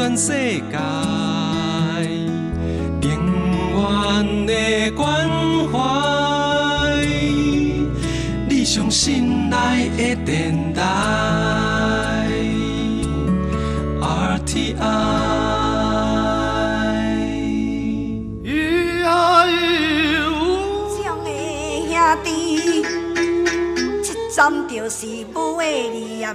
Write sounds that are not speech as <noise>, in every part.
全世界，永远的关怀，你上心爱的电台，RTI。兄弟，这站就是母的念，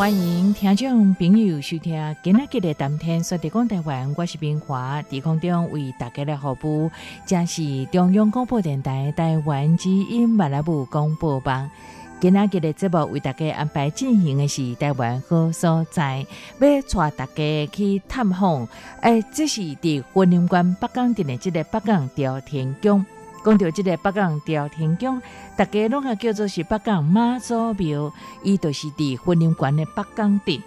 欢迎听众朋友收听今日的谈天说地讲台湾，我是冰华，地空中为大家来服务，这是中央广播电台台湾之音马来布广播网。今日的节目为大家安排进行的是台湾好所在，要带大家去探访。诶，这是伫婚林关北港镇的这个北港朝天宫。讲到即个北港朝天宫，大家拢啊叫做是北港妈祖庙，伊就是伫婚姻馆的北港地。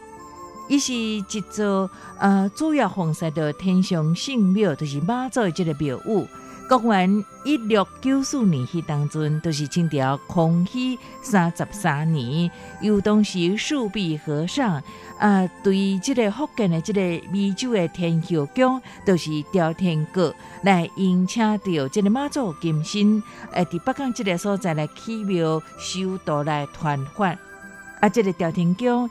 伊是一座呃主要奉祀的天上圣庙，就是妈祖的即个庙宇。公元一六九四年，迄当阵都是清朝康熙三十三年，由当时树壁和尚啊，对即个福建的即个美洲的天后宫，都是朝天阁来迎请到即个妈祖金身，诶，伫北港即个所在来起庙修道来传法。啊，即个朝天宫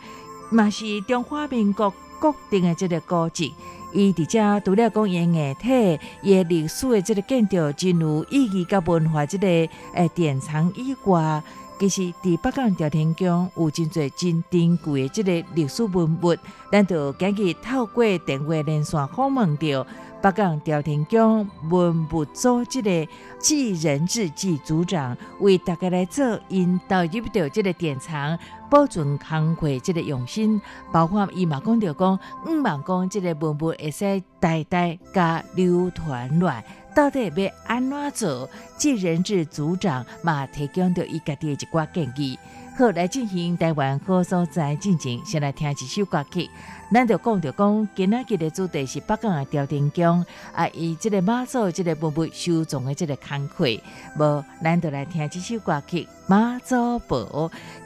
嘛是中华民国国定的即个古迹。伊伫遮除了讲伊硬体、伊诶历史的即个建筑真有意义，甲文化即个诶典藏以外，其实伫北港朝天宫有真侪真珍贵的即个历史文物，咱就今日透过电话连线访问着北港朝天宫文物组即个纪仁志纪组长，为大家来做引导入到即个典藏。保存康会这个用心，包括伊嘛讲着讲，五万讲这个文物会使代代加流传来，到底要安怎做？即人质组长嘛提供着伊家己一寡建议。后，来进行台湾好所在进行，先来听一首歌曲。咱就讲着讲，今仔日的主题是北港的朝天宫啊，以这个马祖这个文物收藏的这个康会，无咱就来听即首歌曲《马祖宝》。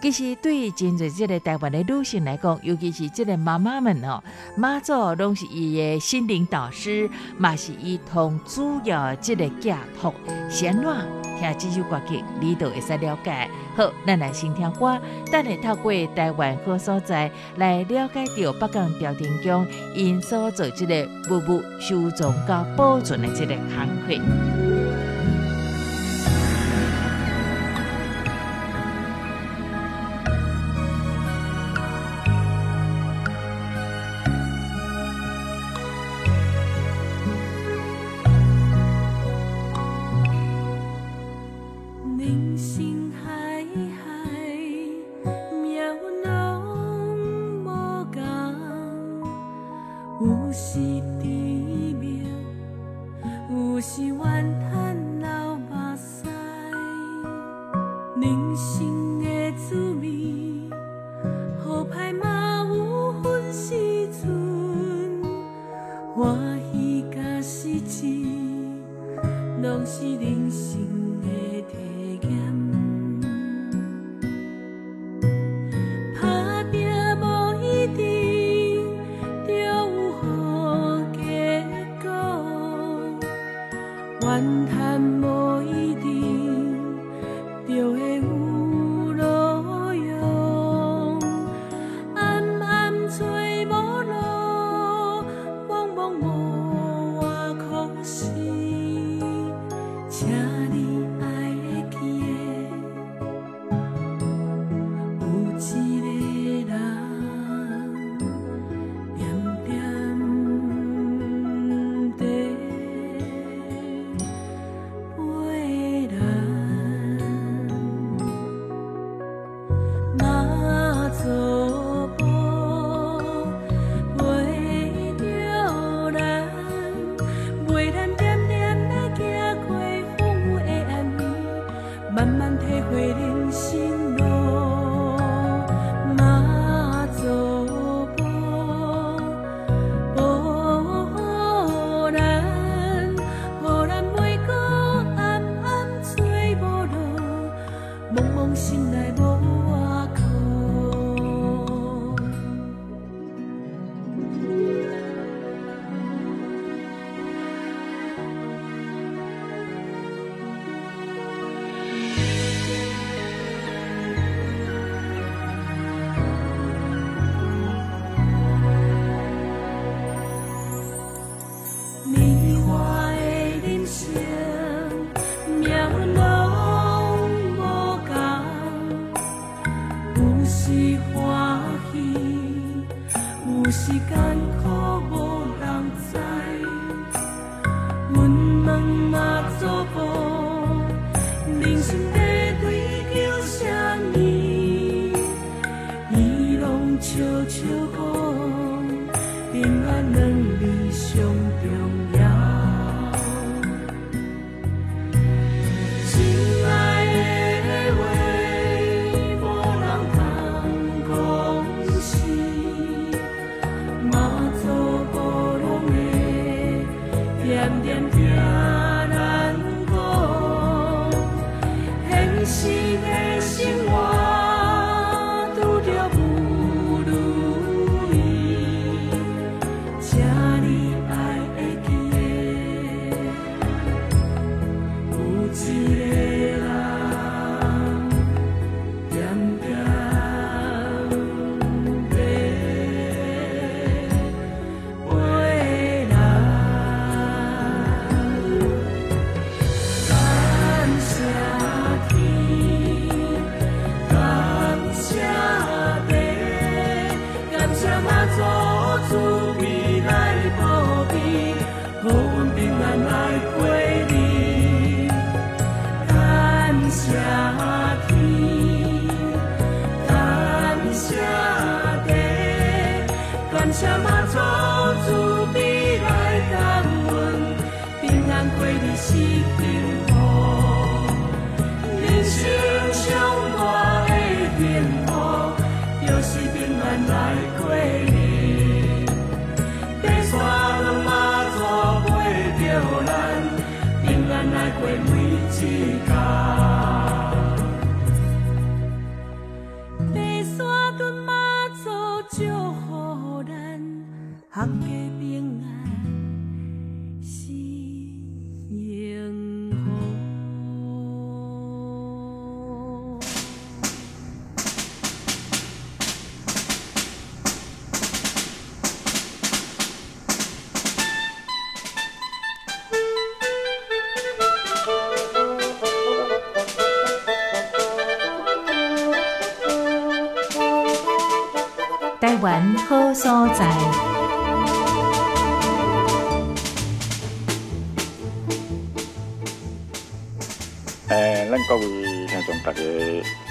其实对于真侪这个台湾的女性来讲，尤其是这个妈妈们哦，马祖拢是伊的心灵导师，嘛是伊同主要这个寄托。先乱听即首歌曲，你都会使了解。好，咱来先听歌，等下透过台湾各所在来了解到北港。朝天宫因所做即个文物收藏甲保存的即个行会。台湾好所在，诶，咱各位听众大家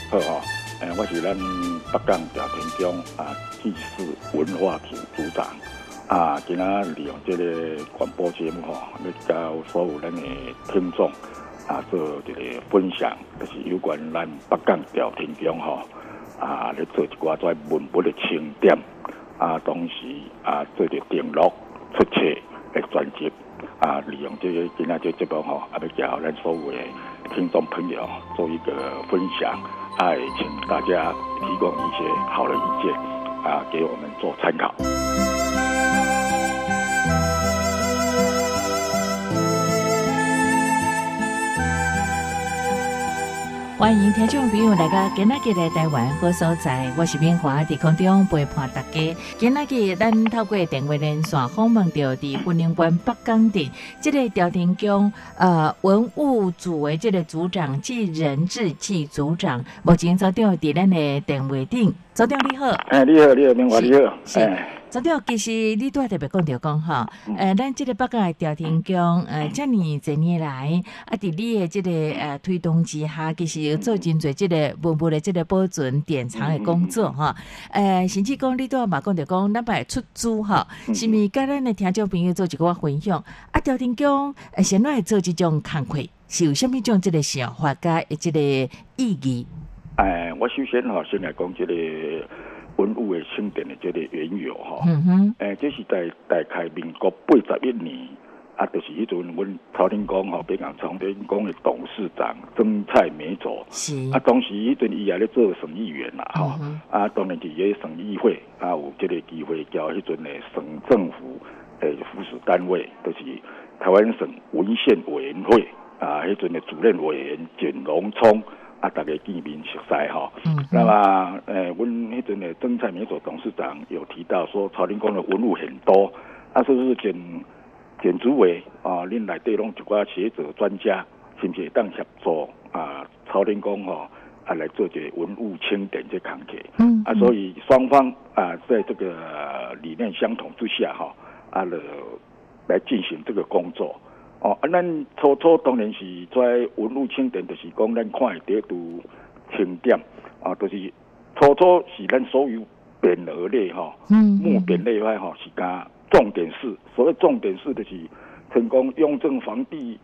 好吼，诶，我是咱北港调天宫啊祭祀文化组组长啊，今仔利用这个广播节目吼，要教所有咱的听众啊做一个分享，就是有关咱北港调天宫吼啊，咧做一寡在文物的清点啊，同时啊做着登录出册的专辑啊，利用这个今仔这节目吼，啊要教咱所有的听众朋友做一个分享，啊，请大家提供一些好的意见啊，给我们做参考。欢迎听众朋友来到今仔日的台湾好所在，我是敏华，伫空中陪伴大家。今仔日咱透过电话连线访问到伫云林县北港镇这个调停宫呃文物组的这个组长暨人质暨组长，目前组长伫咱的电话顶，组长你好。哎，你好，你好，明华，你好，哎，昨天其实你拄仔特别讲着讲吼，嗯呃，咱即个北港的调停宫，呃，遮尔侪年来，啊，伫你的即个呃推动之下，其实有做真侪即个文物的即个保存典藏的工作嗯吼。呃，甚至讲你拄仔嘛讲着讲，咱摆出租吼，嗯是毋是甲咱的听众朋友做一个分享？啊，调停宫呃，先来做即种工课。是有什么种这个想法甲这个意义？哎，我首先哈先来讲这个文物的庆典的这个缘由哈。嗯哼，诶，这是在大概民国八十一年，啊，就是迄阵阮朝天宫吼，北港朝天宫的董事长曾蔡美佐，是。啊，当时迄阵伊也咧做省议员啦，吼、嗯啊，当然伫个省议会啊，有这个机会交迄阵的省政府诶附属单位，就是台湾省文献委员会啊，迄阵的主任委员简荣聪啊，大家见面熟悉吼。嗯那哼，么，呃，阮迄阵的曾蔡美佐董事长有提到说，朝天宫的文物很多，啊，是不是简简主委啊，恁内底拢一寡学者专家，是不是会当协助啊？朝天宫吼啊来做这个文物清点这工课嗯啊，所以双方啊在这个呃理念相同之下哈啊了来进行这个工作。哦，啊，咱初初当然是在文物清点，就是讲咱看会得都清点啊，就是初初是咱所有匾额类吼。嗯木匾类外吼是加重点是，所谓重点是就是成功雍正皇帝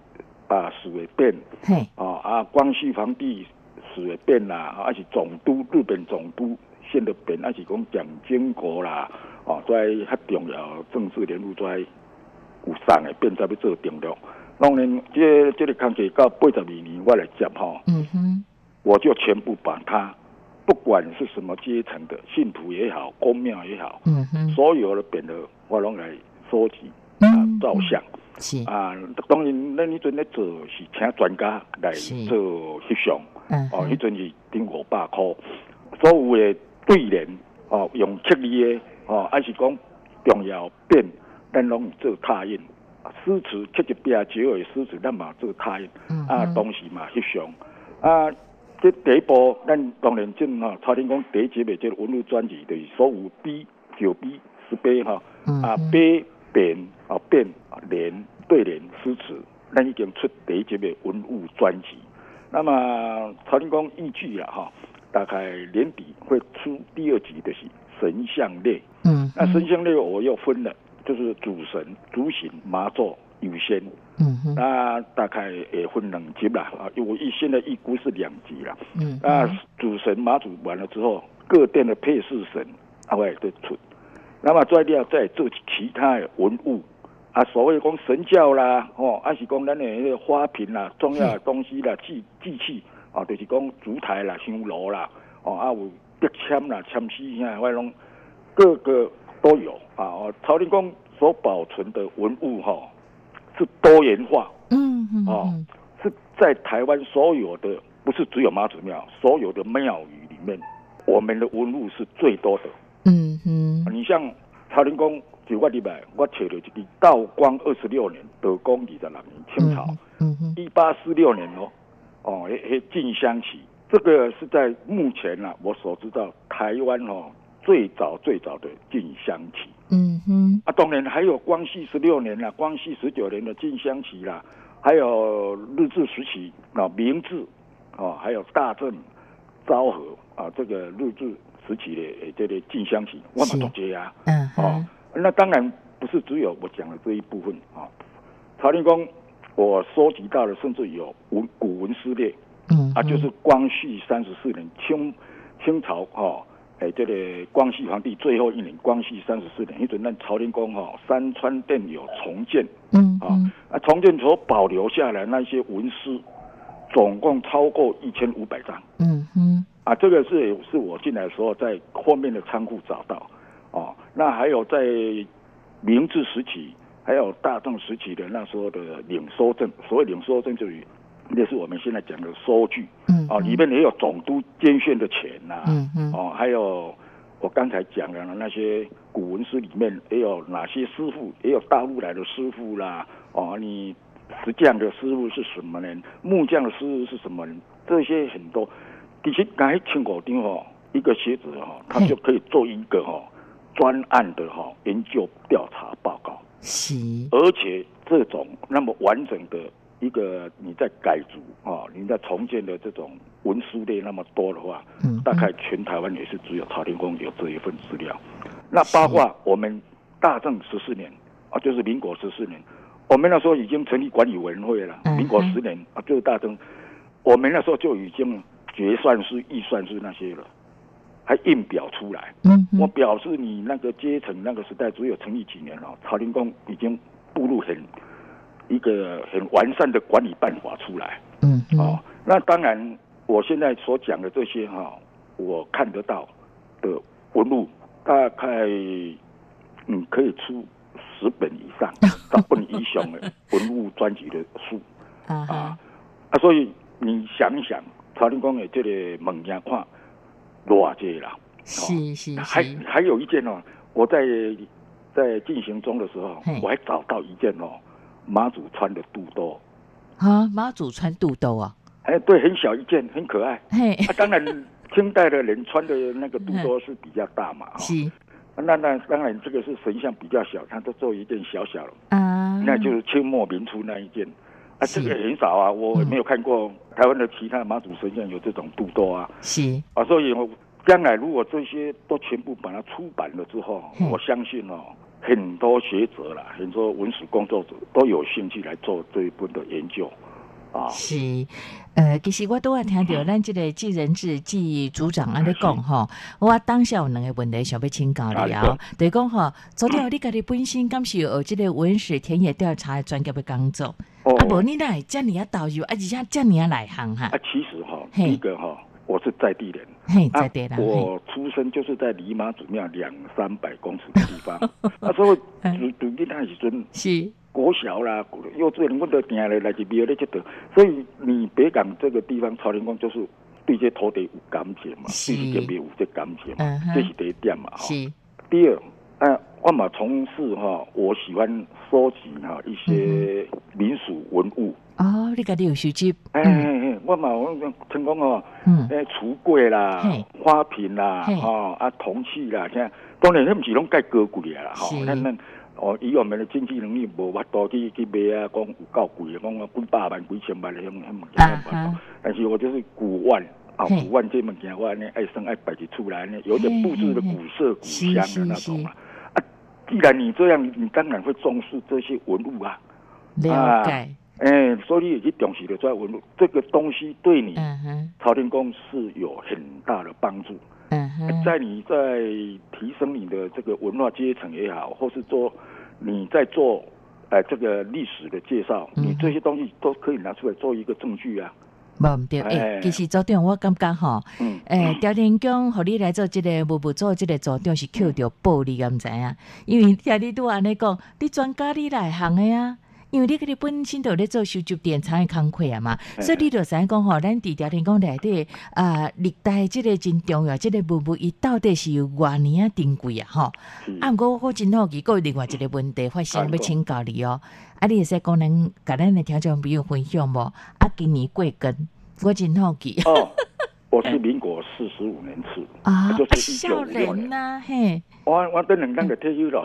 啊史的匾嘿，啊啊光绪皇帝史的匾啦，啊是总督日本总督县的匾，啊是讲蒋经国啦，哦在较重要政治人物在有送的匾才要做定录。当然，这这个工作到八十二年我来接吼。嗯哼，我就全部把它，不管是什么阶层的信徒也好，公庙也好，嗯哼，所有的匾额我拢来收集啊嗯照相是，啊。当然，咱迄阵咧做是请专家来做翕相，嗯哦，迄哼，阵是顶五百箍，所有的对联哦，用刻字的哦，还是讲重要匾，咱拢有做拓印。诗词七一八九的诗词，咱嘛做拓印。嗯啊，哼当时嘛翕相啊，这第一步，咱当然正吼，朝天宫第一集的这个文物专辑，就是所有碑、九碑、十碑哈，啊碑、匾、啊匾、啊联、对联、诗词，咱已经出第一集的文物专辑。那么朝天宫预计了哈，大概年底会出第二集的是神像类。嗯哼，那神像类我又分了，就是主神、主神、麻座、有仙。嗯哼，那大概也分两级啦，啊，我一现在预估是两级啦。嗯那，主神妈祖完了之后，各店的配饰神啊会都出，那么再了再做其他的文物啊，所谓讲神教啦，哦，还是讲咱的那个花瓶啦、重要的东西啦、祭祭器啊，就是讲烛台啦、香炉啦，哦啊有笔签啦、签诗现在我拢各个都有啊。哦，朝天宫所保存的文物哈、是多元化，嗯嗯，哦嗯是在台湾所有的，不是只有妈祖庙，所有的庙宇里面，我们的文物是最多的。嗯哼，你像朝天宫，就我礼拜我找了一个道光二十六年，德光二十六年，清朝嗯哼，一八四六年哦，哦，迄迄进香旗，这个是在目前啊，我所知道台湾哦最早最早的进香旗。嗯哼，啊，当然还有光绪十六年啦，光绪十九年的进香旗啦，还有日治时期啊，明治啊，还有大正、昭和啊，这个日治时期的诶这个进香旗，我是们都接啊。嗯哦哼，，那当然不是只有我讲的这一部分啊。朝天宫我收集到的甚至有文古文诗列嗯啊，就是光绪三十四年清清朝哦，诶、这个光绪皇帝最后一年，光绪三十四年，迄阵咱朝天宫哈、山川殿有重建啊嗯。哼，，啊重建所保留下来那些文诗，总共超过一千五百张嗯哼，啊，这个是是我进来的时候在后面的仓库找到哦，那还有在明治时期，还有大正时期的那时候的领收证，所谓领收证就是类似我们现在讲的收据。嗯哦，里面也有总督捐献的钱呐、嗯嗯。哦，还有我刚才讲的那些古文诗里面也有哪些师傅，也有大陆来的师傅啦，哦，你石匠的师傅是什么人，木匠的师傅是什么人，这些很多。其实刚才请果丁哦，一个学者哈、哦，他就可以做一个哈、哦、专案的哈、研究调查报告。是，而且这种那么完整的一个你在改组啊，你在重建的这种文书类那么多的话，嗯大概全台湾也是只有朝天宫有这一份资料。那包括我们大正十四年啊，就是民国十四年，我们那时候已经成立管理委员会了，嗯民国十年啊，就是大正，我们那时候就已经决算是、预算是那些了，还印表出来。我表示你那个阶层那个时代只有成立几年了，朝天宫已经步入很一个很完善的管理办法出来。嗯哼，哦，那当然，我现在所讲的这些哈、我看得到的文物，大概嗯可以出十本以上、<laughs> 十本以上的文物专辑的书。啊啊哈，啊，所以你想一想，曹林公的这个物件看偌济啦，是是还是，还有一件哦，我在在进行中的时候，我还找到一件哦，马祖穿的肚兜，啊，妈祖穿肚兜啊，哎，对，很小一件，很可爱。嘿，啊，当然，清代的人穿的那个肚兜是比较大嘛，哈、是。那那当然，这个是神像比较小，他都做一件小小的，啊，那就是清末民初那一件。啊，是。这个很少啊，我嗯。没有看过台湾的其他妈祖神像有这种肚兜啊。是。啊，所以我将来如果这些都全部把它出版了之后，嗯我相信哦，很多学者啦，很多文史工作者都有兴趣来做这一本的研究。啊，是，呃，其实我都有听到咱这个纪仁志纪组长安尼讲吼，我当下有两个问题想要请教你啊啊，就是讲吼，昨天你家己本身敢是有这个文史田野调查的专业的工作，哦。啊，无你哪会遮尔啊导游，啊，而且遮尔啊内行哈？啊，，其实哈、嘿。第一个哈、我是在地人。在地我出生就是在离妈祖庙两三百公尺的地方，<laughs> 那时候嗯。读读囡仔时阵，是，国小啦、幼稚园，我都定来来去庙咧去读，所以你别讲这个地方，朝天宫就是对这土地有感情嘛，是。对这个庙有这感情嘛嗯，这是第一点嘛。哈。是，第二，啊，我嘛从事哈，我喜欢收集哈一些民俗文物。哦，你家己有收集，哎嗯哎哎，我嘛我成功哦。嗯，诶，橱柜啦、花瓶啦哦、啊铜器啦，现在当然那不是拢介高贵啊啦，吼是，咱咱哦，以我们的经济能力无法度去去买啊，讲有够贵的，讲几百万、几千万的，迄种迄物件啊。但是我就是古玩啊，古玩这物件我安尼爱生爱摆起出来呢，有点布置的古色古香的那种啊。啊，既然你这样，你当然会重视这些文物啊。了解，哎，所以你也去重视的这文物这个东西对你嗯哼，朝天宫是有很大的帮助。嗯哼，在你在提升你的这个文化阶层也好，或是做你在做呃这个历史的介绍，嗯你这些东西都可以拿出来做一个证据啊。无毋对，诶、哎其实组长我感觉吼，嗯，诶、调天宫互你来做即个无无做即个组长是扣着暴力，敢毋知影？因为听你拄安尼讲，你专家你内行诶啊。因为你个你本身都咧做收集典藏的工课啊嘛，所以你就知影讲吼，咱伫调天讲内底啊，历代即个真重要，即、个文物伊到底是有偌年啊珍贵啊吼。啊，毋过我真好奇，还有另外一个问题发生啊要请教你哦。啊，你会使讲咱甲咱的听众朋友分享无？啊，今年过根，我真好奇。哦，<laughs> 我是民国四十五年次，啊，就啊是少1956年呐、嘿，我我等两天就退休了。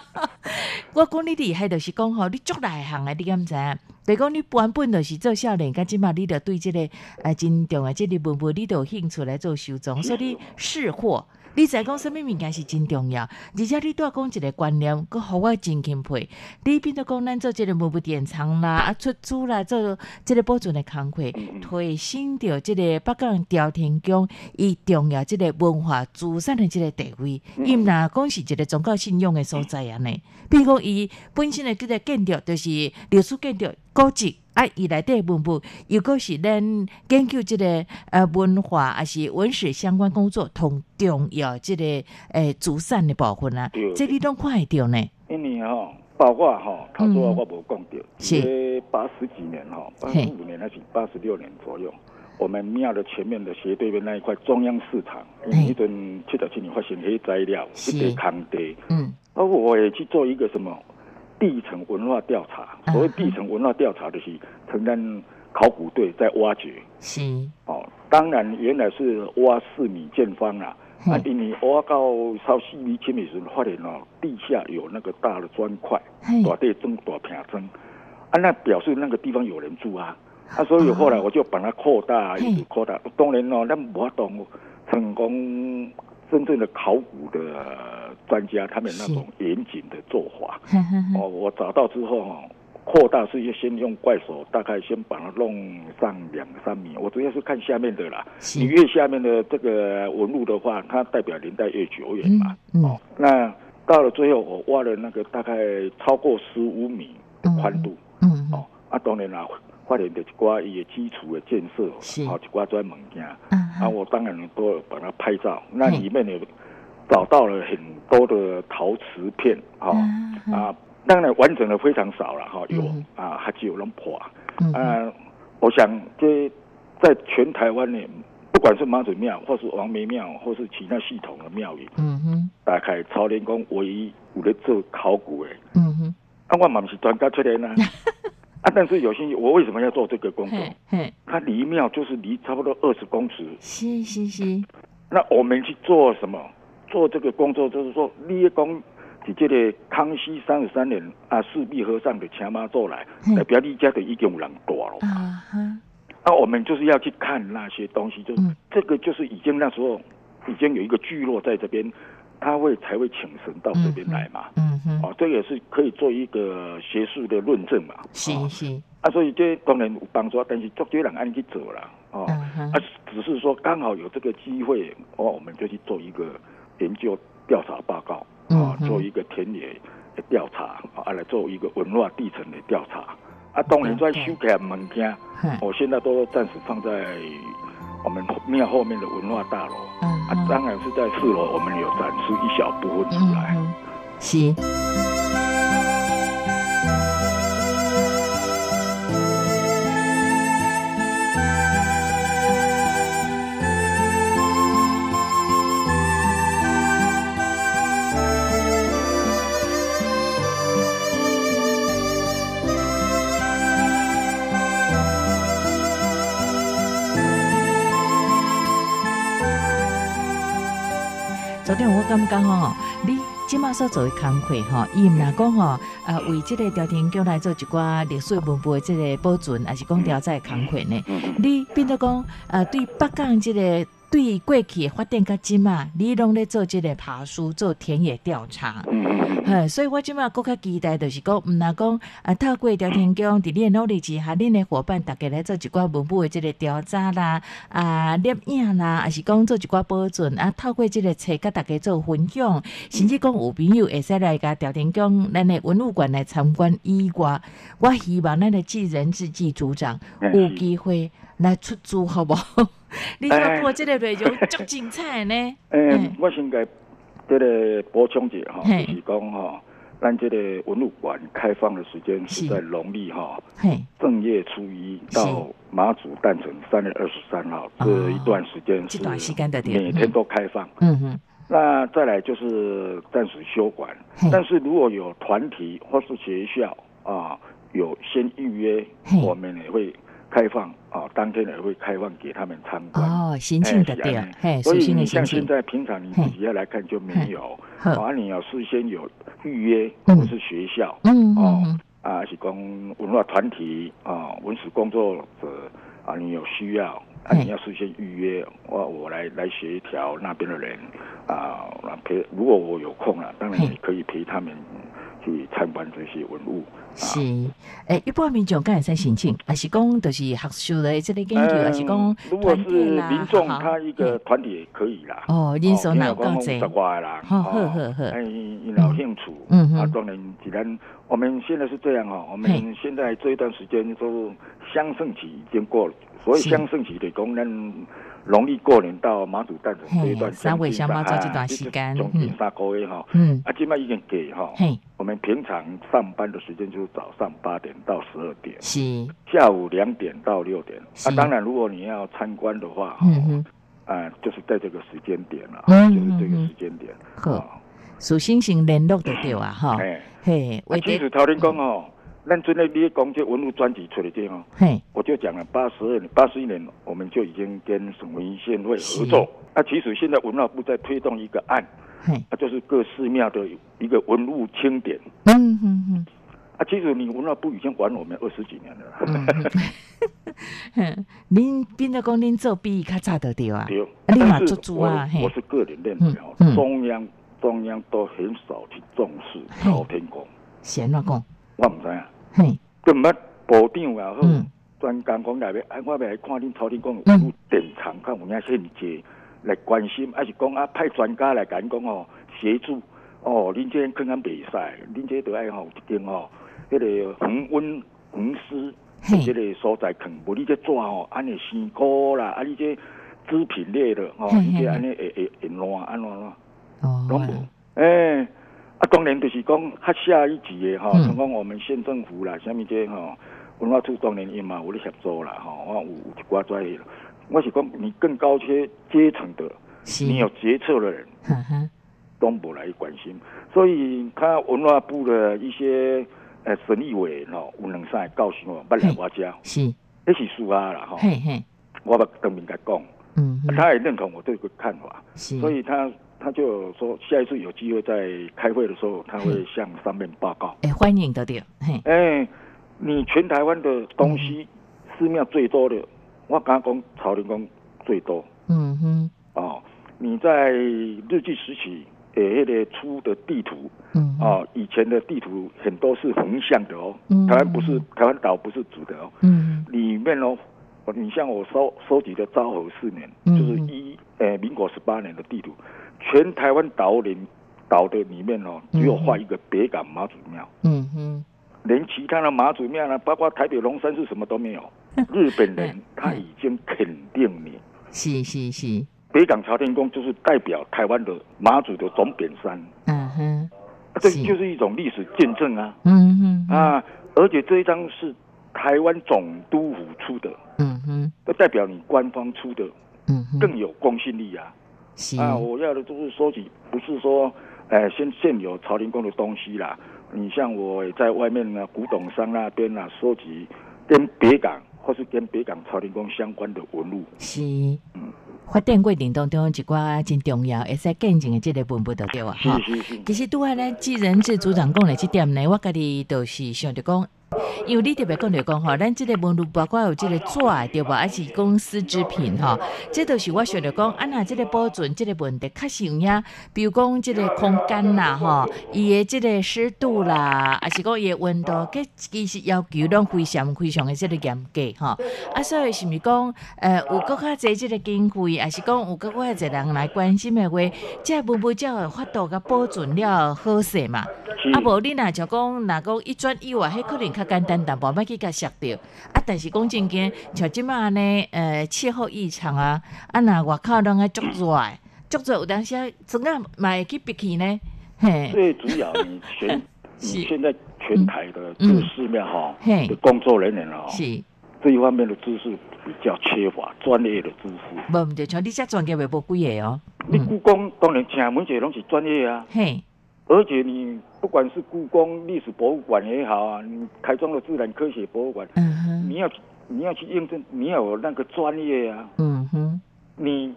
<laughs> 我讲你厉害，就是讲吼，你足内行啊，你敢知影？就讲你原本就是做少年，噶即嘛，你就对即、个啊真重要，即、个文物你都有兴趣来做收藏，所以你识货。你知讲什物物件是真重要，而且你拄仔讲一个观念，佮互我真钦佩。你变做讲咱做即个文物典藏啦、啊出租啦，做即个保存的工课，提升着即个北港朝天宫伊重要即个文化资产的即个地位。伊毋若讲是一个宗教信仰的所在安尼，比如讲伊本身的即个建筑就是历史建筑古迹。啊，伊内底的文物，又果是咱研究即、个呃文化，还是文史相关工作，同重要即、个诶资产的部分啊。对，这你拢看会到呢？因为哈，包括哈，他说嗯我无讲到，是这八十几年哈，八十五年还是八十六年左右，我们庙的前面的斜对面那一块中央市场，因为一阵七十七年发现黑材料，是。一堆空地，嗯，包括我也去做一个什么地层文化调查。嗯所谓地层文化调查，就是承担考古队在挖掘。是，哦，当然原来是挖四米见方啊，因为挖到超四米、七米时，发现哦，地下有那个大的砖块，嘿，大地砖、大片砖，啊，那表示那个地方有人住啊。啊，所以后来我就把它扩大，一直扩大。当然哦，咱无法度成功真正的考古的专家，他们那种严谨的做法。<laughs> 哦，我找到之后哈，扩大是先用怪手，大概先把它弄上两三米。我主要是看下面的啦，是你越下面的这个纹路的话，它代表年代越久远嘛。嗯嗯哦，那到了最后，我挖了那个大概超过十五米的宽度。嗯嗯哦，啊，当然啦，发现的一寡伊的基础的建设，是。好、一寡专物件，嗯啊，我当然都有把它拍照。那里面也找到了很多的陶瓷片，哈、嗯啊，当然完整的非常少了，哈、有、嗯。啊，还是有人破。嗯啊，我想这在全台湾呢，不管是妈祖庙，或是王梅庙，或是其他系统的庙宇，嗯哼。大概朝天宫唯一有咧做考古的。嗯哼。啊，我嘛不是专家出来呢。<laughs> 啊，但是有些我为什么要做这个工作？嘿嘿它离庙就是离差不多二十公尺。是是是那我们去做什么？做这个工作就是说，你讲是这个康熙三十三年啊，四壁和尚的前妈做来，嗯代表你家的已经有人多了。啊哈啊，我们就是要去看那些东西，就是、嗯这个就是已经那时候已经有一个聚落在这边，他会才会请神到这边来嘛。嗯哼哦，这也是可以做一个学术的论证嘛。是哦是啊，所以这当然有帮助，但是足多人按去走了哦。嗯啊，只是说刚好有这个机会，哦，我们就去做一个研究调查报告啊嗯，做一个田野的调查啊，来做一个文化地层的调查。啊，当然在修改物件，哼我现在都暂时放在我们庙后面的文化大楼。嗯啊，当然是在四楼，我们有展示一小部分出来。是昨天我感觉吼，你即马所做的工课吼，伊毋若讲吼，啊，为即个调停叫来做一寡历史文物的即个保存，还是讲调查的工课呢？嗯你变做讲，啊，对北港即个对过去的发展甲即嘛，你拢咧做即个爬书、做田野调查。嗯嗯嗯，所以我即嘛更较期待，就是讲，毋若讲啊，透过调停局伫你诶努力之下，恁的伙伴逐家来做一寡文物的即个调查啦，啊，摄影啦，还是讲做一寡保存啊，透过即个册甲逐家做分享，甚至讲有朋友会使来甲调停局咱的文物馆来参观以外，我希望咱的纪人志记组长嗯有机会来出租，好不好？<laughs> 你要过这个内容足精彩呢。诶、<laughs> 嗯我先给这个补充一下哈，就是讲哈，咱这个文物馆开放的时间是是。在农历哈嘿，正月初一到马祖诞辰三月二十三号哦。这一段时间是这段时间就对每天都开放。嗯。哼，那再来就是暂时休馆，但是如果有团体或是学校啊有先预约，我们也会开放啊，当天也会开放给他们参观。哦，行进的对哎是这样，嘿，所以你像现，在平常你自己要来看就没有，好啊，你要事先有预约嗯。或是学校嗯哦嗯啊，是讲文化团体啊，文史工作者啊，你有需要啊，你要事先预约，我我来来协调那边的人啊，来陪。如果我有空了，当然嘿。也可以陪他们去参观这些文物。是，诶，一般民众敢会使申请，还是讲就是学术的这个研究，还是讲嗯如果是啦民众，他一个团体也可以啦。哦，人数哪有够够济十？外啦，好好好好哎，有兴趣，嗯嗯啊，当然，既然我们现在是这样啊，我们现在这一段时间都乡盛期已经过了，所谓是。乡盛期的讲，咱农历过年到马祖诞辰这一段嘿三月将近乡马祖啊这段时间将近三个月哈，嗯，啊，今麦已经给哈，嘿，我们平常上班的时间就是早上八点到十二点，是，下午两点到六点。啊，当然，如果你要参观的话，嗯哼，啊，就是在这个时间点了，嗯就是这个嗯嗯时间点。好。啊属星星联络的对啊，哈，哎，嘿，其实头天讲哦，咱阵的你讲这文物专辑出来这哦，嘿，我就讲了，八十二年、八十一年，我们就已经跟省文献会合作。那其实现在文化部在推动一个案，嘿，那就是各寺庙的一个文物清点。嗯哼哼，啊，其实你文化部已经管我们二十几年了，哼。<laughs> 恁 <laughs> 变做讲您做比伊较早就对啊，对。啊你嘛但是做主啊我我是个人认为哦，嗯嗯。中央中央都很少去重视朝天宫，是安怎讲？我唔知啊，嘿，根本部长也好嗯，专工讲内面，哎，我要来看恁朝天讲有嗯。有电厂，看有影现济来关心，还是讲啊派专家来甲恁讲哦协助。哦，恁这坑坑袂使，恁这都爱吼有一间吼，迄、个恒温恒湿嘿。这个所在坑，无你这纸吼，安尼生菇啦，啊你这织品类的吼，你这嘿。安尼会会会烂安怎烂，哦，拢无。诶、啊，当然就是讲较下一级的吼，嗯。像讲我们县政府啦，啥物这吼，文化处当然伊嘛有咧协助啦，吼，我有有一寡专业，我是讲你更高阶阶层的，是，你有决策的人。都不来关心，所以他文化部的一些呃审议委员吼，有两三个告诉我，捌来我家，是，那是事啊啦吼，嘿嘿，我捌当面甲讲，嗯哼，他也认同我这个看法，是，所以他他就说下一次有机会在开会的时候，他会向上面报告。诶，欢迎的对，嘿，哎、你全台湾的东西寺庙最多的，我刚刚讲朝天宫最多。嗯哼，哦。你在日据时期，呃，那个出的地图，嗯哼，哦，以前的地图很多是横向的哦，嗯台湾不是台湾岛不是主的哦，嗯里面哦，哦你像我收收集的昭和四年，嗯就是一呃民国十八年的地图，全台湾岛里岛的里面哦，只有画一个北港妈祖庙，嗯哼，连其他的妈祖庙呢，包括台北龙山寺什么都没有。<laughs> 日本人他已经肯定你，是是是，北港朝天宫就是代表台湾的妈祖的总扁山，嗯哼，这就是一种历史见证啊。嗯哼，，啊，而且这一张是台湾总督府出的，嗯哼，这代表你官方出的嗯哼，更有公信力啊！是，啊，我要的都是收集，不是说，呃，现现有朝天宫的东西啦。你像我也在外面呢，古董商那边啊，收集跟北港或是跟北港朝天宫相关的文物。是。发展过程当中一寡真重要，会使见证的这个文物都对啊，哈。是是是，其实拄啊，咱既然志组长讲的这点呢，我家己都是想着讲，因为你特别讲着讲吼，咱即个文物包括有即个纸对吧，还是公司织品吼，这都是我想着讲，啊若即个保存即个问题确实有影，比如讲即个空间啦吼，伊的即个湿度啦，还是讲伊的温度，计其实要求拢非常非常的即个严格吼。啊，所以是毋是讲，呃，有搁较济即个经费，还是讲有搁较济人来关心的话，这文物才有法度甲保存了好势嘛。啊，无你若就讲，若讲一转以外，迄可能较简单淡薄，莫去甲削掉。啊，但是讲真经，像即马呢，呃，气候异常啊，啊，若外口拢爱足热的，足热有当时啊，真啊嘛会去闭气呢，嘿，最主要你全 <laughs> 是。你现在全台的这个寺庙哈嘿。的工作人员哦，是，这一方面的知识比较缺乏，专业的知识。无毋对，像你遮专业的无几个哦，你故宫当然请每一个拢是专业啊，嘿，而且你不管是故宫历史博物馆也好啊，你台中的自然科学博物馆，嗯哼，你要你要去验证，你要有那个专业啊。嗯哼，你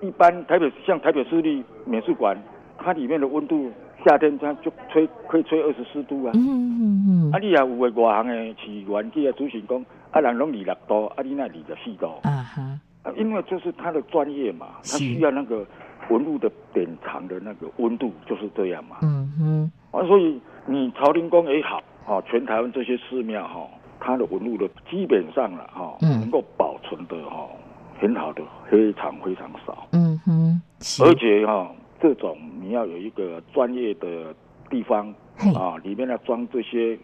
一般台北像台北市立美术馆，它里面的温度夏天它就吹可以吹二十四度啊。嗯嗯嗯啊，你也有个外行的市员去啊咨询讲，啊人拢二六度，啊你那二十四度，啊哈，啊因为就是他的专业嘛，他需要那个文物的典藏的那个温度就是这样嘛。嗯哼，啊，所以你朝天宫也好，啊，全台湾这些寺庙哈，它的文物的基本上了哈，嗯。能够保存的哈很好的非常非常少，嗯哼，而且哈这种你要有一个专业的地方，啊，里面要装这些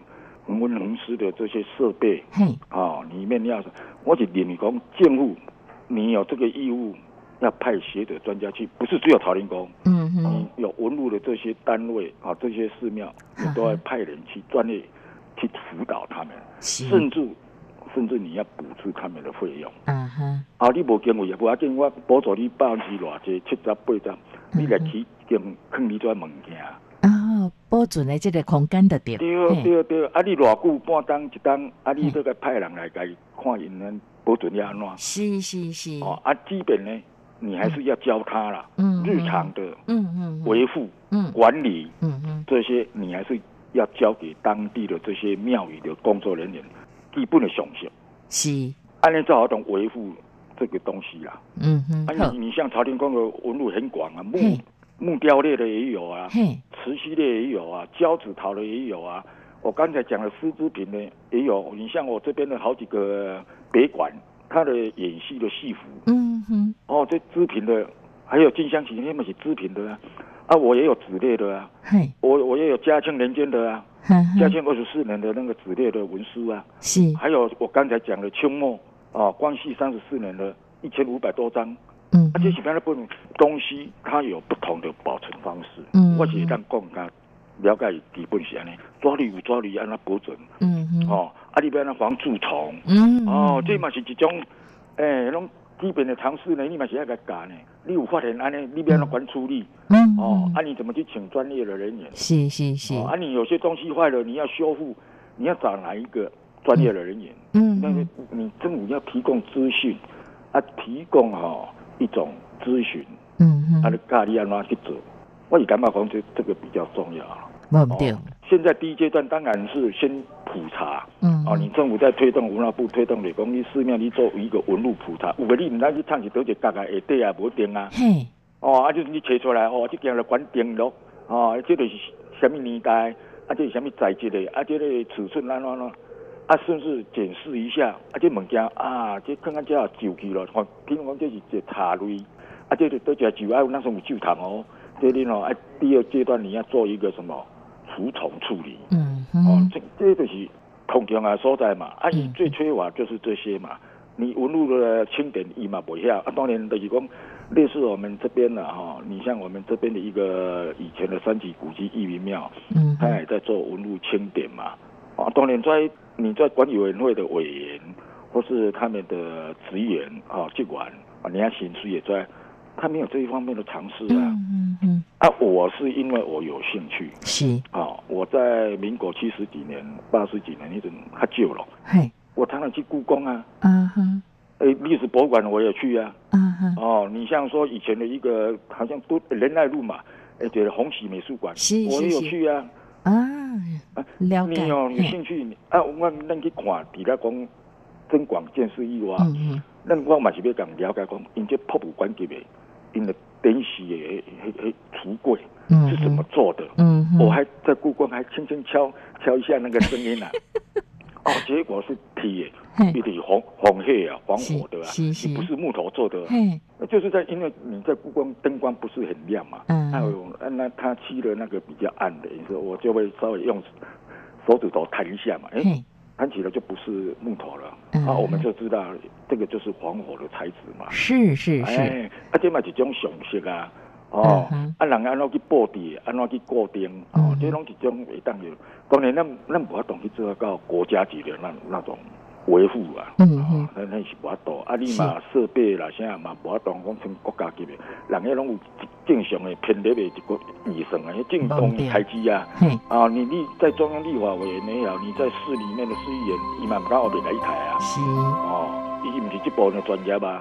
恒温恒湿的这些设备嗯，啊，里面要我是认为讲政府你有这个义务要派学者专家去，不是只有朝天宫。嗯哼，你有文物的这些单位啊，这些寺庙，你都要派人去专业去辅导他们，是，甚至甚至你要补助他们的费用。嗯哼，啊，你无经费也无要紧，我补助你百分之偌济，七十八十，你来去经坑你这物件。啊，保存的这个空间的对，对嘿对对，啊，你偌久半当一当，啊，你这个派人来甲伊看因咱保存要安怎？是是是，哦，啊，基本呢，你还是要教他啦，嗯日常的嗯嗯，维护、嗯。管理嗯嗯。这些，你还是要交给当地的这些庙宇的工作人员基本的常识，是，安尼才好懂维护这个东西啦。嗯哼，啊，好。你，你像朝天宫的纹路很广啊，木木雕类的也有啊，嘿，瓷器类也有啊，胶纸陶的也有啊。我刚才讲的丝织品的也有，你像我这边的好几个北馆，它的演戏的戏服。嗯哼，哦，这织品的，还有金香旗那么是织品的啊，啊，我也有纸类的啊，嘿，我我也有嘉庆年间的啊，嘉庆二十四年的那个纸类的文书啊，是，还有我刚才讲的清末啊，光绪三十四年的一千五百多张，嗯啊，这些边的不同东西，它有不同的保存方式。嗯我是让讲甲了解基本是安尼，抓驴有抓驴安那保存。嗯哼，哦，啊，你边那防蛀虫嗯，哦，这嘛是一种诶，那种基本的常识呢，你嘛是要甲教呢。你有发现安尼，你边那管处理嗯，哦，啊，你怎么去请专业的人员？是是是，哦，啊，你有些东西坏了，你要修复，你要找哪一个专业的人员？嗯，那个你政府要提供资讯，啊，提供哈、一种咨询，嗯嗯，啊，你教你安怎去做。我也感觉讲这这个比较重要。无毋对，现在第一阶段当然是先普查，嗯，哦，你政府在推动文化部推动的，讲你寺庙你做一个文物普查，有个你唔咱去唱一倒一角啊，下底啊无定啊，嘿，哦，啊就是你切出来，哦，这件来管定咯，哦，这个是什么年代，啊，这是什么材质的，啊，这个尺寸安怎怎，啊，甚至检视一下，啊，这物件啊，这看看这旧去了，看，比如讲这是一茶类，啊，这个都只旧啊，有那种有旧糖哦，这里哦，啊，第二阶段你要做一个什么除虫处理，嗯哦，，这这就是通常啊所在嘛，啊，嗯。伊最缺乏就是这些嘛。你文物的清点伊嘛不晓，啊，当然就是讲类似我们这边的哈，你像我们这边的一个以前的三级古迹义民庙，嗯，他也在做文物清点嘛。啊，当然在你在管理委员会的委员或是他们的职员啊、主管啊，你看刑事也在，他没有这一方面的尝试啊。嗯嗯嗯，啊，我是因为我有兴趣。是，啊，我在民国七十几年、八十几年那阵较久了，嘿，我常常去故宫啊，嗯哼，诶，历史博物馆我也去啊。嗯哼，哦，你像说以前的一个好像都仁爱路嘛，哎，对了红旗美术馆，是我也有去啊。啊啊，了解，你哦，有嘿兴趣啊，我咱去看，除了讲增广见识以外，嗯嗯，咱我嘛是要讲了解讲，因这博物馆级的，因的典史的迄迄迄橱柜嗯是怎么做的？嗯，我还在故宫还轻轻敲敲一下那个声音啊，<laughs> 哦，结果是铁，嘿。一定红红黑啊，黄火的啊，你不是。木头做的啊，嘿，就是在因为你在故宫灯光不是很亮嘛，嗯。还有那他漆的那个比较暗的颜色，我就会稍微用手指头弹一下嘛，哎，嘿，弹起来就不是木头了，嗯啊，我们就知道这个就是黄火的材质嘛，是是是，哎，啊，这嘛一种常识啊。哦嗯，啊，人安怎去布置，安怎去固定，嗯哦，这拢一种会当有。当然，咱咱无法懂去做到国家级的那那种维护啊，嗯哼哦，咱咱是无法度。啊，你嘛设备啦，啥嘛无法度讲成国家级的，人迄拢有正常的偏离的一个预算啊，迄正当的开支啊。嘿，啊，你你在中央立法委员也好，你在市里面的市议员，伊嘛唔敢后面来一台啊。是，哦，伊毋是这部分的专家吧？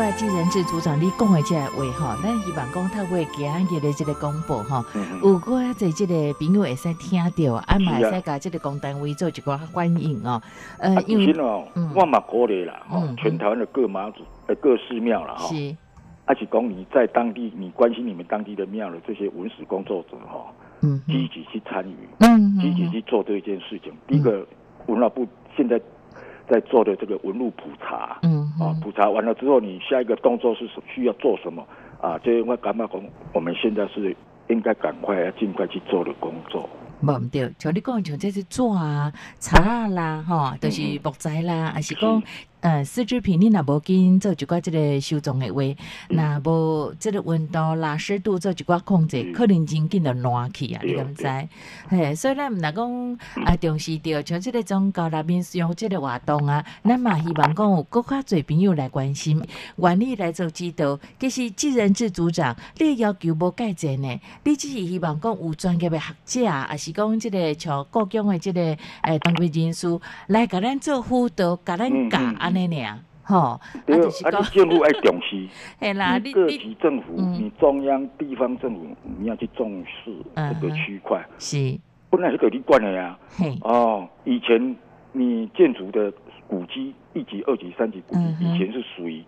外继人志组长你讲的这个话吼，咱希望讲透过今日的这个公布吼，嗯嗯有个在这个朋友会使听到，啊嘛会是啊使甲这个公单位做一个欢迎哦。呃啊，，因为我嘛鼓励啦，哦嗯，全台湾的各妈祖、呃各寺庙啦，哈，是，而且讲你在当地，你关心你们当地的庙的这些文史工作者哈，嗯积极去参与，嗯积极去做这一件事情。第一个，文化部现在在做的这个文物普查，嗯啊，普查完了之后，你下一个动作是什需要做什么啊？这我感觉讲，我们现在是应该赶快要尽快去做的工作。无毋对，像你讲像这是纸啊、茶啊啦，吼，就是木材啦，还是讲呃，四肢品你若无紧做一寡即个修种的话，若无即个温度啦、湿度做一寡控制，嗯可能真紧就烂去啊！你对敢知？嘿，所以咱毋若讲啊，重视着像即个宗教内面用即个活动啊，咱嘛希望讲有更较侪朋友来关心，愿意来做指导。其实既人制组长，你的要求无介济呢，你只是希望讲有专业的学者，还是讲即个像各种的即个诶当归人士来甲咱做辅导，甲咱教嗯嗯安尼尔，吼，啊，对，就是啊，讲你，政府要重视，<laughs> 各级政府，嗯你中央、地方政府，你要去重视嗯这个区块。是，本来是给你管的呀。嘿，哦，以前你建筑的古迹，一级、二级、三级古迹嗯，以前是属于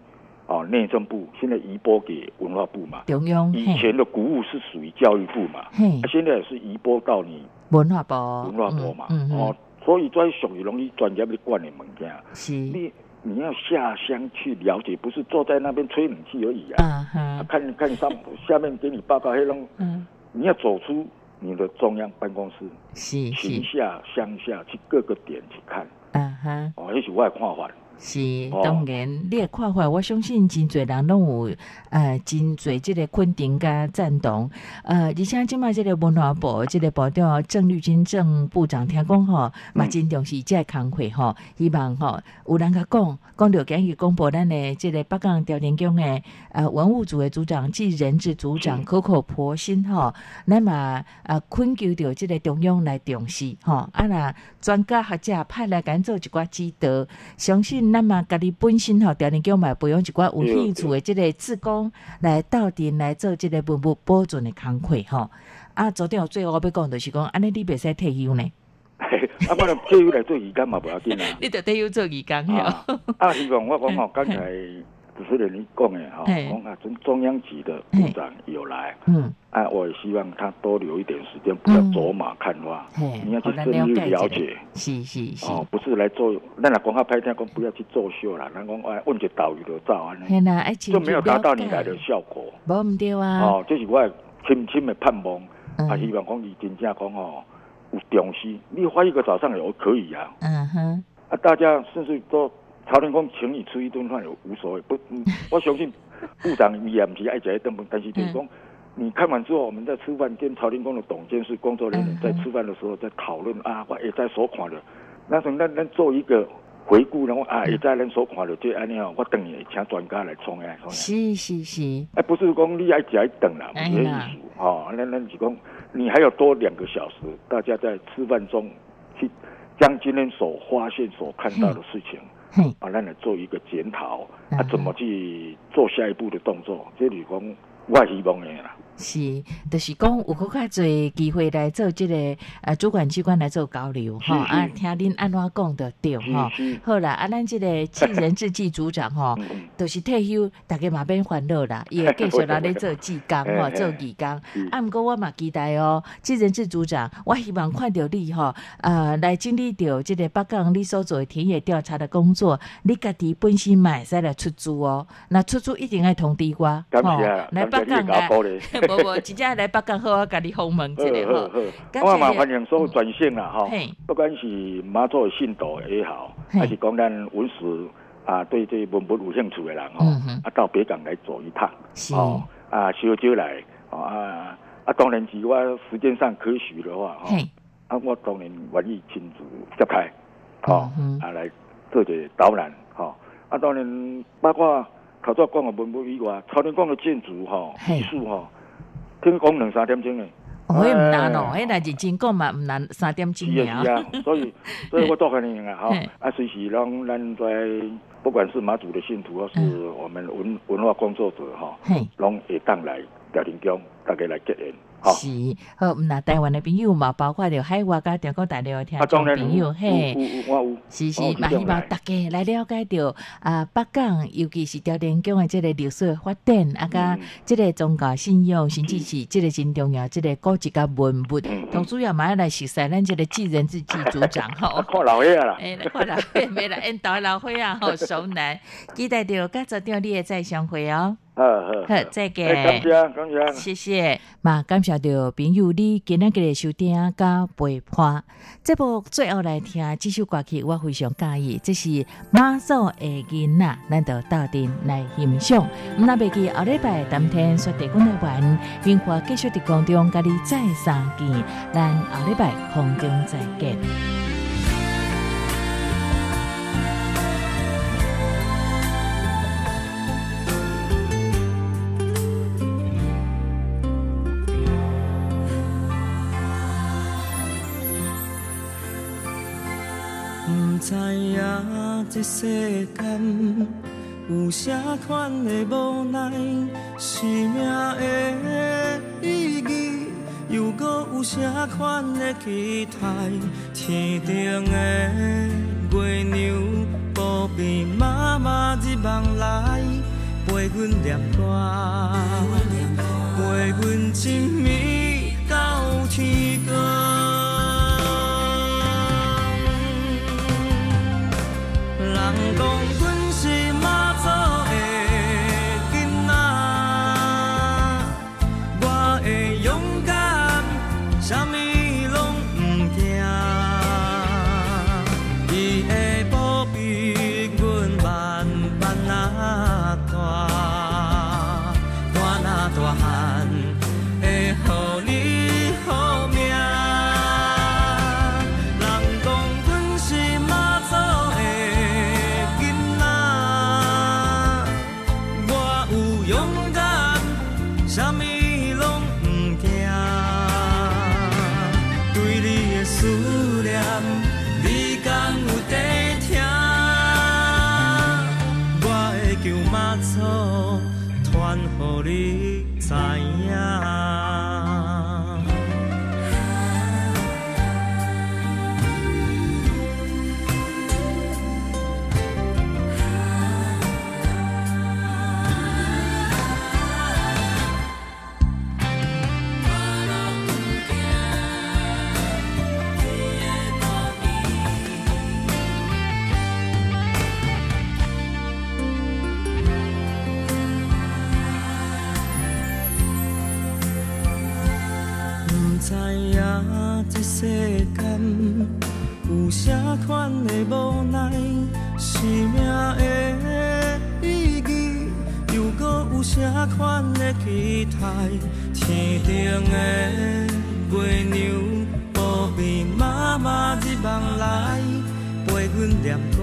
哦内政部，现在移拨给文化部嘛。中央，以，前的古物是属于教育部嘛，嘿啊，现在也是移拨到你文化部，文化部嘛。嗯嗯哦，所以在属于容易专业的管的物件。是，你你要下乡去了解，不是坐在那边吹冷气而已啊。看看上下面给你报告，黑龙，嗯，你要走出你的中央办公室，是群是，下乡下去各个点去看。啊哈。哦，也许我也看法。是，哦。当然，你的看法，我相信真侪人拢有呃真侪即个肯定甲赞同。呃，而且即摆即个文化部即个部长郑律金郑部长听讲吼，嘛嗯真重视即个工会吼，希望吼有人甲讲，讲着今日公布咱的即个北港调研宫的呃文物组的组长暨人质组长苦口口婆心吼，咱嘛呃恳求着即个中央来重视吼，啊若专家学者派来赶做一寡指导，相信咱嘛家己本身吼调研宫嘛培养一寡有兴趣的即个志工来到阵来做即个文物保存的工课吼。啊，昨天我最后要讲的是讲，安尼你袂使退休呢，啊，我来退休来做义工嘛，不要紧啊。<laughs> 你得退休做义工啊哟。，啊，希望我讲吼，刚才主持人你讲的哈，讲啊，从中央级的部长有来，嗯，啊，我也希望他多留一点时间，不要嗯。走马看花，嘿，你要去深入了解。是是是，哦，不是来做，咱若讲较歹听，讲不要去作秀啦，咱讲哎，问一个导游就走安尼，嘿啦，就没有达到你来的效果。无毋对啊。哦，这是我的深深的盼望，嗯。啊，希望讲伊真正讲哦有重视，你花一个早上也可以啊，嗯哼，啊，大家甚至都朝天宫请你吃一顿饭也无所谓，不，嗯 <laughs> 我相信部长你也不是爱食一顿饭，但是就是讲。你看完之后，我们在吃饭，跟朝天宫的董监事工作人员嗯在吃饭的时候在讨论啊，我也在所款的，那时候咱咱做一个回顾，然后啊，也在咱所款的就安尼哦，我等你请专家来创呀，创呀。是是是，哎，不是讲你爱食一等啦，不是意思哦。那那是讲你还有多两个小时，大家在吃饭中去将今天所发现、所看到的事情嘿，啊，咱来做一个检讨嗯啊，怎么去做下一步的动作？这是讲我希望的啦。是，就是讲有搁较侪机会来做即、个呃主管机关来做交流吼，啊，听恁安怎讲的对吼。好啦，啊，咱即个继人志记组长吼，<laughs> 就是退休，逐家嘛免烦恼啦，<laughs> 伊会继续来咧做志工吼，做义工。啊，毋过我嘛期待哦，继人志组长，我希望看到你吼，呃，来经历着即个北港你所做的田野调查的工作，你家己本身嘛会使来出租哦。那出租一定要通知我，感谢啊，来北港。<laughs> 无无，真正来北港好，我甲你访问一好下吼。好，我嘛谢欢迎所有专线啦吼，不管是马祖的信徒也好，还是讲咱文史啊对这文物有兴趣的人吼，啊到北港来走一趟。是，啊，小酒来，啊啊，当然，是我时间上可许的话，吼，啊，我当然愿意亲自接开，哦嗯，哼啊来做一个导览，哦，啊，当然包括头先讲的文物以外，朝天宫的建筑，吼，嘿技术，吼，听讲两三点钟的，哦，迄毋难哦，哎迄若认真讲嘛，唔难三点钟是啊是啊，<laughs> 所以所以我做欢迎啊，哈，啊，随时让咱在不管是马祖的信徒，或是嗯我们文文化工作者，哈。嘿。拢会当来调停宫，大家来结缘，吼、是，好，毋那台湾的朋友嘛，包括着海外甲中国大陆的听啊，众朋友，有嘿。我有，是是，嘛希望大家来了解着啊，北港尤其是朝天宫的即个历史的发展，啊，甲嗯。这个宗教信仰，甚至是即个真重要，即个古迹甲文物，嗯同主要嘛要来熟悉咱即个继人之记组长啊，吼。<laughs> 看老岁啊啦，诶，<laughs> 来看老伙，没啦，因岛老伙啊，吼，熟难，期待着甲组长你的再相会哦。好好好，再哎感见。谢感谢。谢谢，嘛感谢到朋友你今仔日的收听甲陪伴。这部最后来听这首歌曲，我非常介意，这是马祖的囡仔，咱就到阵来欣赏。毋那袂记后礼拜当天说地公台湾，冰花继续伫空中甲你再相见，咱后礼拜空中再见。这世间有啥款的无奈，生命的意义，又搁有啥款的期待？天顶的月娘，不必妈妈日梦来，陪阮念歌，陪阮亲密到天光。人讲这款的期待？天顶的月娘，不必妈妈日梦来，陪阮念歌，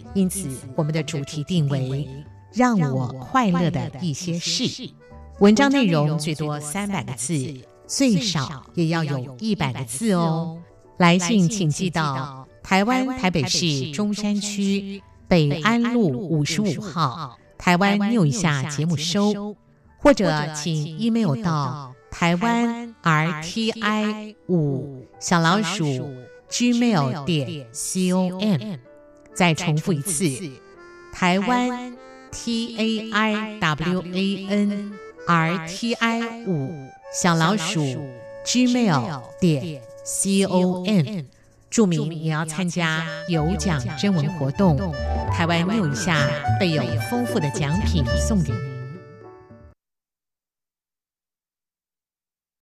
因此我们的主题定为“让我快乐的一些事”。文章内容最多三百个字，最少也要有一百个字哦。来信请寄到台湾台北市中山区北安路五十五号台湾 new 一下节目收，或者请 email 到台湾 r t i 五小老鼠 gmail 点 c o m。再重复一次，台湾 t a i w a n r t i 五小老鼠 gmail 点 c o m。注明你要参加有奖征文活动，台湾六以下备有丰富的奖品送给您。